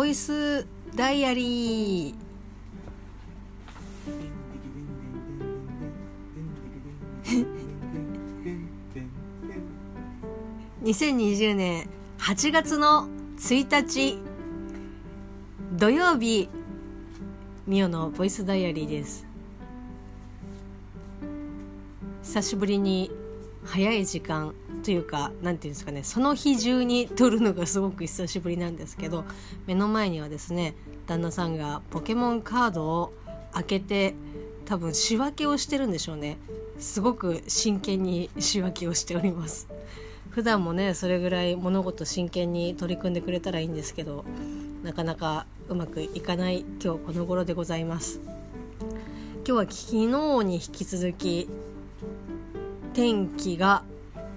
ボイスダイアリー。2020年8月の1日土曜日ミオのボイスダイアリーです。久しぶりに早い時間というか何て言うんですかねその日中に撮るのがすごく久しぶりなんですけど目の前にはですね旦那さんがポケモンカードを開けて多分仕分けをしてるんでしょうね。すごく真剣に仕分けをしております。普段もねそれぐらい物事真剣に取り組んでくれたらいいんですけどなかなかうまくいかない今日この頃でございます。今日は昨日に引き続き天気が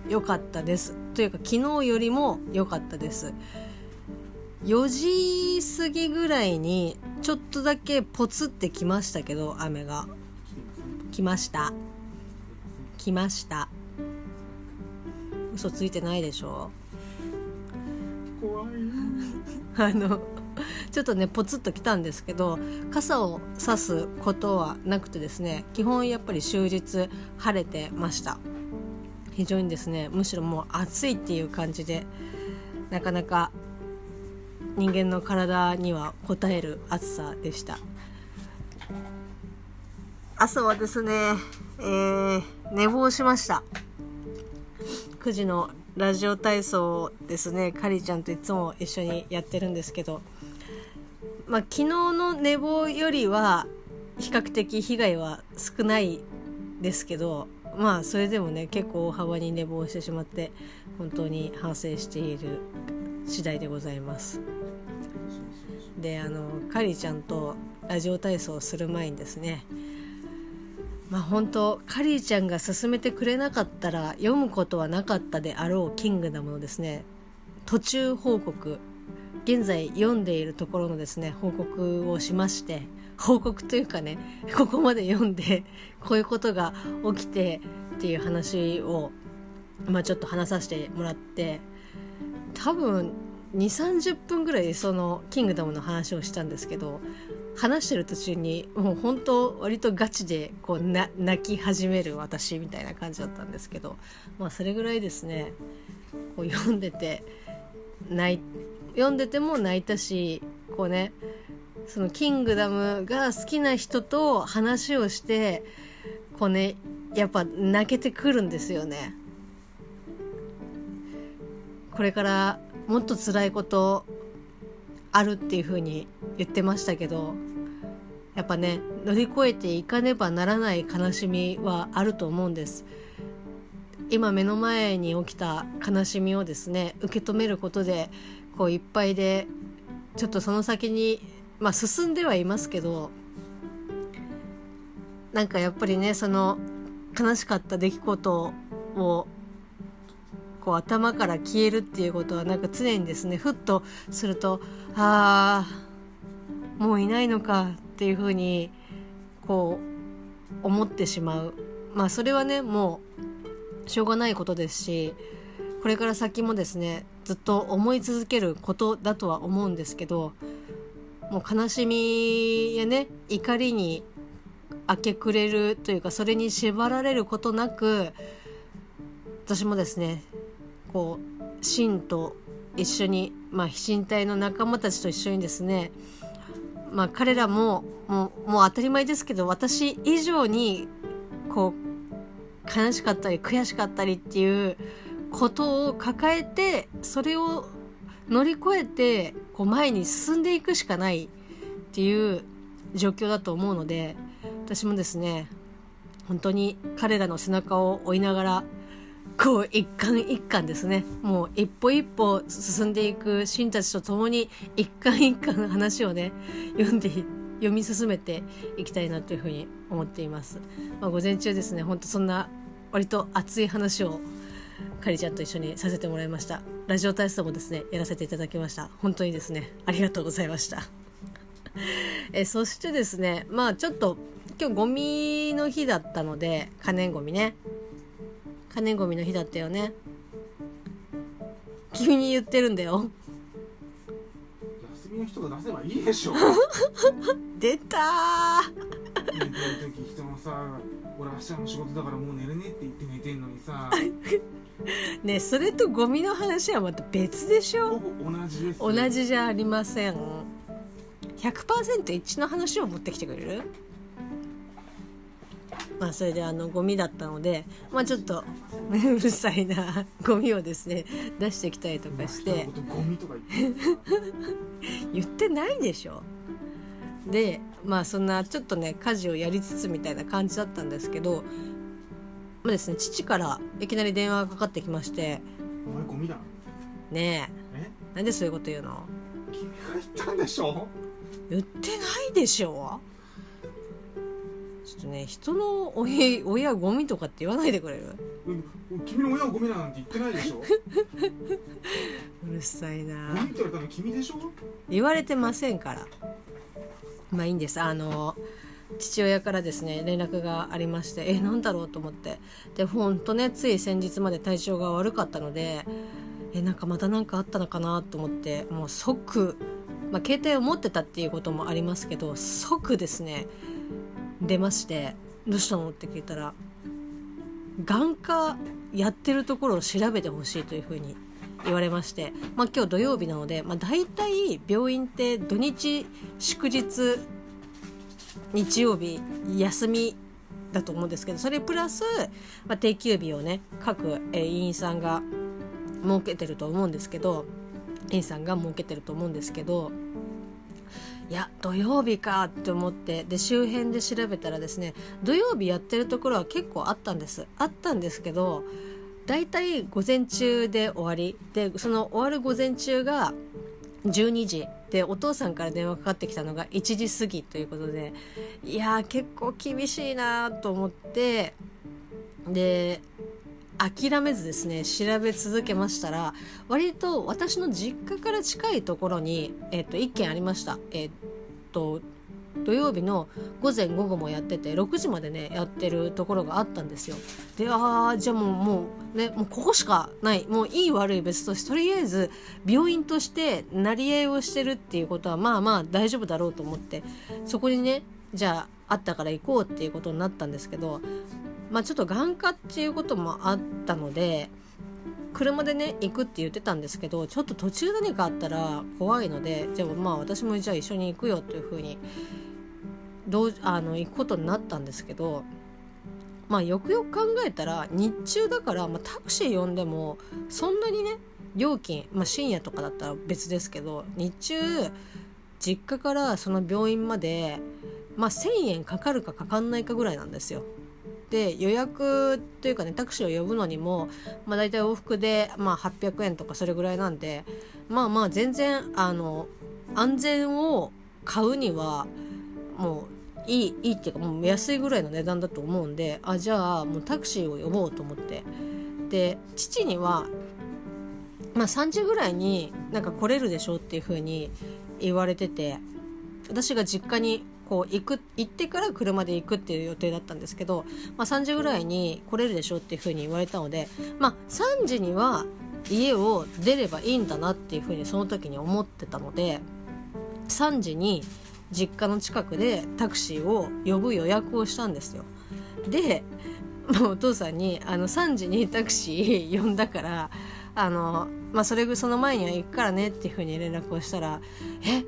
良かったです。というか昨日よりも良かったです。4時過ぎぐらいにちょっとだけポツってきましたけど雨が。来ました。来ました。嘘ついてないでしょ？怖い。あのちょっとねポツッと来たんですけど傘を差すことはなくてですね基本やっぱり終日晴れてました。非常にですねむしろもう暑いっていう感じでなかなか人間の体には応える暑さでした。朝はですね、えー、寝坊しました。9時のラジオ体操をですねかりちゃんといつも一緒にやってるんですけどまあ昨日の寝坊よりは比較的被害は少ないですけどまあそれでもね結構大幅に寝坊してしまって本当に反省している次第でございます。であのかりちゃんとラジオ体操をする前にですねまあ本当カリーちゃんが勧めてくれなかったら読むことはなかったであろうキングダムのですね途中報告現在読んでいるところのですね報告をしまして報告というかねここまで読んでこういうことが起きてっていう話をまあちょっと話させてもらって多分2 3 0分ぐらいその「キングダム」の話をしたんですけど話してる途中にもう本当割とガチでこう泣き始める私みたいな感じだったんですけどまあそれぐらいですねこう読んでて泣いて読んでても泣いたしこうねその「キングダム」が好きな人と話をしてこうねやっぱ泣けてくるんですよね。これからもっと辛いことあるっていう風に言ってましたけどやっぱね乗り越えていかねばならない悲しみはあると思うんです今目の前に起きた悲しみをですね受け止めることでこういっぱいでちょっとその先にまあ進んではいますけどなんかやっぱりねその悲しかった出来事をこう頭から消えるっていうことはなんか常にですねふっとするとああもういないのかっていうふうにこう思ってしまう。まあそれはねもうしょうがないことですしこれから先もですねずっと思い続けることだとは思うんですけどもう悲しみやね怒りに明け暮れるというかそれに縛られることなく私もですねこうシと一緒に、まあ、飛信隊の仲間たちと一緒にですね、まあ、彼らももうもう当たり前ですけど私以上にこう悲しかったり悔しかったりっていうことを抱えてそれを乗り越えてこう前に進んでいくしかないっていう状況だと思うので私もですね本当に彼らの背中を追いながらこう一巻一巻ですね。もう一歩一歩進んでいくシたちと共に一巻一巻話をね読んで読み進めていきたいなというふうに思っています、まあ、午前中ですねほんとそんな割と熱い話をかりちゃんと一緒にさせてもらいました。ラジオ体操もですねやらせていただきました。本当にですねありがとうございました。えそしてですねまあちょっと今日ゴミの日だったので可燃ゴミね。可燃ごみの日だったよね。君に言ってるんだよ。休みの人が出せばいいでしょ。出たー。人もさ俺明日の仕事だからもう寝るねって言って寝てんのにさ ねそれとゴミの話はまた別でしょ？同じです同じじゃありません。100%一致の話を持ってきてくれる？まあそれであのゴミだったのでまあちょっと うるさいなゴミをですね出してきたりとかして。ゴミとか言って。言ってないでしょ。でまあそんなちょっとね家事をやりつつみたいな感じだったんですけどまあですね。父からいきなり電話がかかってきまして。お前ゴミだ「ねえ。え？なんでそういうこと言うの？君が言ったんでしょ？言ってないでしょ。ちょっとね人の親親ゴミとかって言わないでくれる？うん君の親はゴミだなんて言ってないでしょ？うるさいな。ゴミって言われたの君でしょ？言われてませんから。まあいいんです。あの父親からですね連絡がありましてえなんだろうと思ってでほんとねつい先日まで体調が悪かったのでえなんかまた何かあったのかなと思ってもう即、まあ、携帯を持ってたっていうこともありますけど即ですね出まして「どうしたの?」って聞いたら眼科やってるところを調べてほしいというふうに言われまして、まあ、今日土曜日なので、まあ、大体病院って土日祝日日曜日休みだと思うんですけどそれプラス、まあ、定休日をね各、えー、医院さんが設けてると思うんですけど医院さんが設けてると思うんですけどいや土曜日かって思ってで周辺で調べたらですね土曜日やってるところは結構あったんです。あったんですけど大体午前中で終わり。でその終わる午前中が12時でお父さんから電話かかってきたのが1時過ぎということでいやー結構厳しいなと思ってで諦めずですね調べ続けましたら割と私の実家から近いところに、えっと1軒ありました。えっと土曜日の午前午後もやってて6時までねやってるところがあったんですよ。でああじゃあもうもうねもうここしかないもういい悪い別としてとりあえず病院としてなり合いをしてるっていうことはまあまあ大丈夫だろうと思ってそこにねじゃああったから行こうっていうことになったんですけどまあちょっと眼科っていうこともあったので車でね行くって言ってたんですけどちょっと途中何かあったら怖いのでじゃあまあ私もじゃあ一緒に行くよというふうにどうあの行くことになったんですけどまあよくよく考えたら日中だから、まあ、タクシー呼んでもそんなにね料金、まあ、深夜とかだったら別ですけど日中実家からその病院まで、まあ、1,000円かかるかかかんないかぐらいなんですよ。で予約というかねタクシーを呼ぶのにも、まあ、大体往復で、まあ、800円とかそれぐらいなんでまあまあ全然あの安全を買うにはもういいいいっていうかもう安いぐらいの値段だと思うんであじゃあもうタクシーを呼ぼうと思って。で父には、まあ、3時ぐらいになんか来れるでしょっていう風に言われてて私が実家にこう行く行ってから車で行くっていう予定だったんですけど、まあ、3時ぐらいに来れるでしょっていう風に言われたので、まあ、3時には家を出ればいいんだなっていう風にその時に思ってたので3時に実家の近くでタクシーを呼ぶ予約をしたんですよ。でもうお父さんにあの3時にタクシー呼んだからあの、まあ、それその前には行くからねっていう風に連絡をしたら「え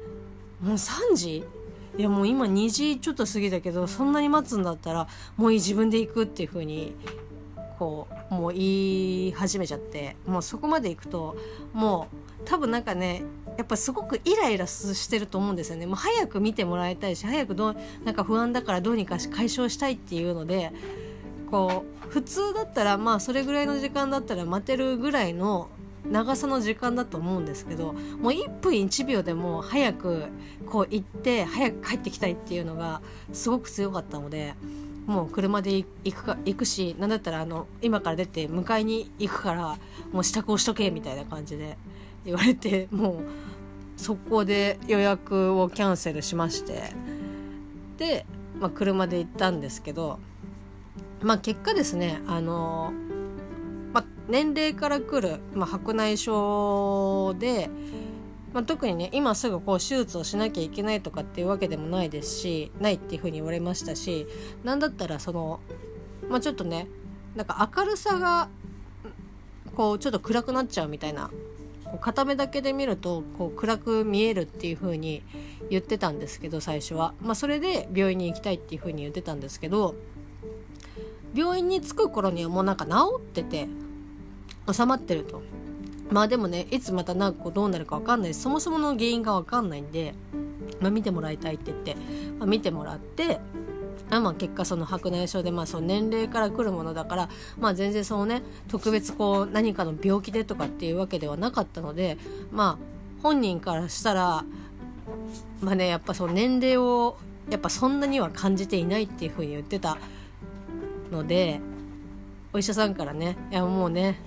もう3時？いやもう今2時ちょっと過ぎたけどそんなに待つんだったらもういい自分で行くっていう風にこうもう言い始めちゃってもうそこまで行くともう多分なんかねやっぱすごくイライラしてると思うんですよね。もう早く見てもらいたいし早くどうなんか不安だからどうにか解消したいっていうのでこう普通だったらまあそれぐらいの時間だったら待てるぐらいの長さの時間だと思うんですけどもう1分1秒でも早くこう行って早く帰ってきたいっていうのがすごく強かったのでもう車で行くか行くし何だったらあの今から出て迎えに行くからもう支度をしとけみたいな感じで。言われてもう速攻で予約をキャンセルしまして。で、まあ、車で行ったんですけどまあ結果ですねあのまあ、年齢からくる、まあ、白内障でまあ、特にね今すぐこう手術をしなきゃいけないとかっていうわけでもないですしないっていうふうに言われましたし何だったらその、まあ、ちょっとねなんか明るさがこうちょっと暗くなっちゃうみたいな片目だけで見るとこう暗く見えるっていう風に言ってたんですけど最初は、まあ、それで病院に行きたいっていう風に言ってたんですけど病院に着く頃にはもうなんか治ってて収まってると。まあでもねいつまたなんかどうなるか分かんないそもそもの原因が分かんないんで、まあ、見てもらいたいって言って、まあ、見てもらってあまあ、結果その白内障で、まあ、その年齢から来るものだから、まあ、全然そのね特別こう何かの病気でとかっていうわけではなかったのでまあ本人からしたらまあねやっぱその年齢をやっぱそんなには感じていないっていうふうに言ってたのでお医者さんからねいやもうね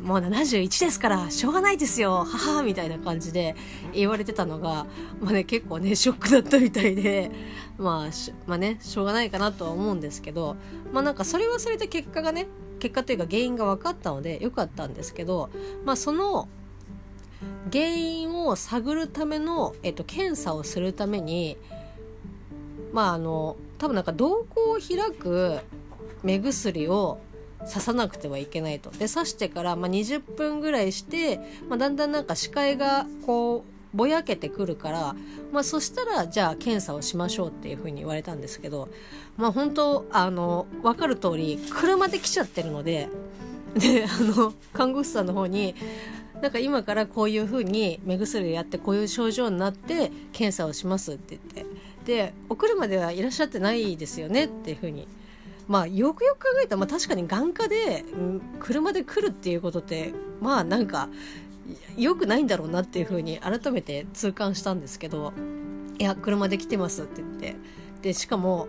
もう71ですからしょうがないですよ。母みたいな感じで言われてたのが、まあね、結構ねショックだったみたいで、まあ、まあねしょうがないかなとは思うんですけどまあなんかそれはそれで結果がね結果というか原因が分かったので良かったんですけど、まあ、その原因を探るための、えっと、検査をするためにまああの多分なんか瞳孔を開く目薬を刺さなくてはいけないと。で刺してから、まあ、20分ぐらいして、まあ、だんだんなんか視界がこうぼやけてくるから、まあ、そしたらじゃあ検査をしましょうっていうふうに言われたんですけど、まあ、本当あの分かる通り車で来ちゃってるのでであの看護師さんの方になんか今からこういうふうに目薬をやってこういう症状になって検査をしますって言ってでお車ではいらっしゃってないですよねっていうふうにまあよくよく考えたら、まあ、確かに眼科で、うん、車で来るっていうことってまあなんか良くないんだろうなっていうふうに改めて痛感したんですけどいや車で来てますって言ってでしかも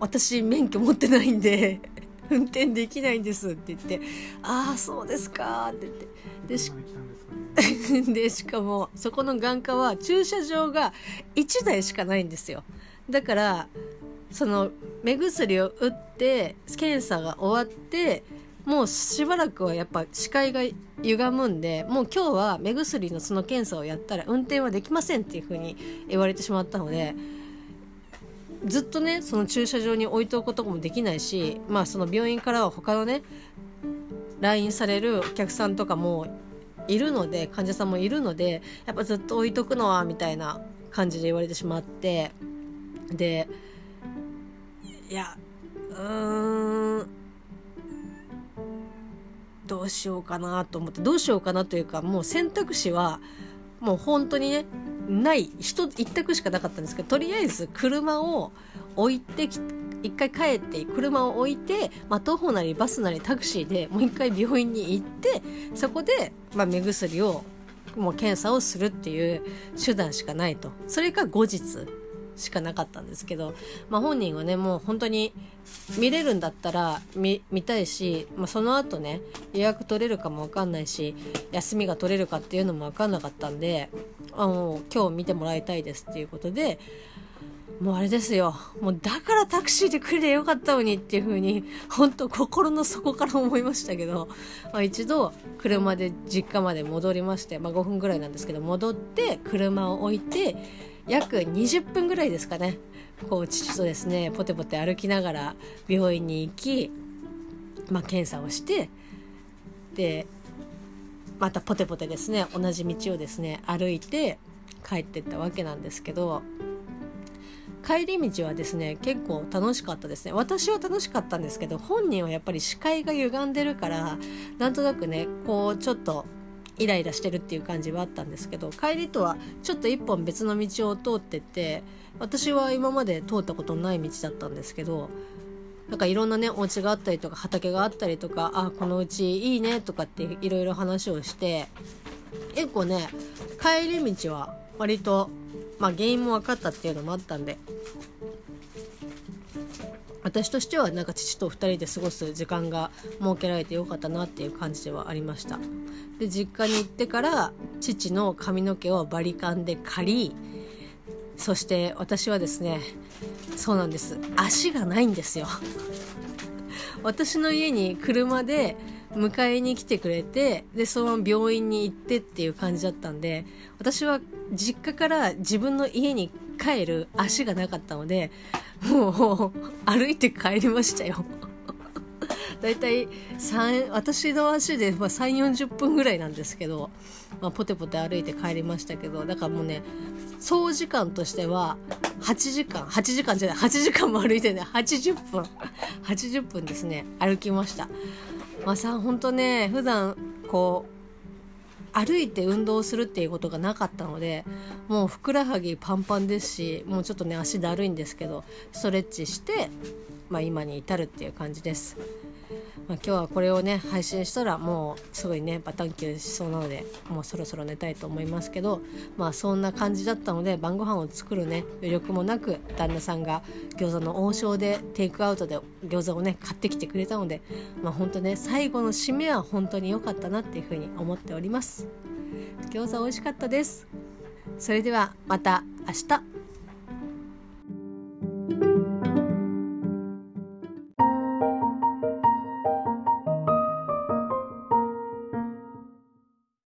私免許持ってないんで 運転できないんですって言ってああそうですかって言ってでしで しかもそこの眼科は駐車場が1台しかないんですよ。だからその目薬を打って検査が終わってもうしばらくはやっぱ視界が歪むんでもう今日は目薬のその検査をやったら運転はできませんっていうふうに言われてしまったのでずっとねその駐車場に置いておくこともできないしまあその病院からは他のね来院されるお客さんとかもいるので患者さんもいるのでやっぱずっと置いとくのはみたいな感じで言われてしまってでいやうーん。どうしようかなと思ってどうしようかなというかもう選択肢はもう本当にねない人一択しかなかったんですけどとりあえず車を置いて一回帰って車を置いて、まあ、徒歩なりバスなりタクシーでもう一回病院に行ってそこで、まあ、目薬をもう検査をするっていう手段しかないと。それか後日。しかなかったんですけど、まあ、本人はねもう本当に見れるんだったら見たいし、まあ、その後ね予約取れるかも分かんないし休みが取れるかっていうのも分かんなかったんであの今日見てもらいたいですっていうことでもうあれですよ。もうだからタクシーで来りゃよかったのにっていう風に、本当心の底から思いましたけど、まあ、一度車で実家まで戻りまして、まあ、5分ぐらいなんですけど、戻って車を置いて、約20分ぐらいですかねこう父とですねポテポテ歩きながら病院に行き、まあ、検査をしてでまたポテポテですね同じ道をですね歩いて帰ってったわけなんですけど帰り道はですね結構楽しかったですね。私は楽しかったんですけど本人はやっぱり視界が歪んでるからなんとなくねこうちょっとイライラしてるっていう感じはあったんですけど帰りとはちょっと一本別の道を通ってて私は今まで通ったことない道だったんですけどなんかいろんなねお家があったりとか畑があったりとかあこのうちいいねとかっていろいろ話をして結構ね帰り道は割とまあ原因も分かったっていうのもあったんで。私としてはなんか父と2人で過ごす時間が設けられてよかったなっていう感じではありました。で実家に行ってから父の髪の毛をバリカンで刈りそして私はですねそうなんです。足がないんですよ。私の家に車で迎えに来てくれてでその病院に行ってっていう感じだったんで私は実家から自分の家に帰る足がなかったのでもう歩いて帰りましたよ。だいたい私の足で、まあ、3 4 0分ぐらいなんですけど、まあ、ポテポテ歩いて帰りましたけどだからもうね総時間としては8時間8時間じゃない8時間も歩いてね80分80分ですね歩きましたまあさ本当ね普段こう歩いて運動するっていうことがなかったのでもうふくらはぎパンパンですしもうちょっとね足だるいんですけどストレッチして、まあ、今に至るっていう感じです。まあ、今日はこれをね配信したらもうすごいねバタンキューしそうなのでもうそろそろ寝たいと思いますけどまあそんな感じだったので晩ご飯を作るね余力もなく旦那さんが餃子の王将でテイクアウトで餃子をね買ってきてくれたのでまあ本当ね最後の締めは本当に良かったなっていうふうに思っております。餃子美味しかったです。それではまた明日。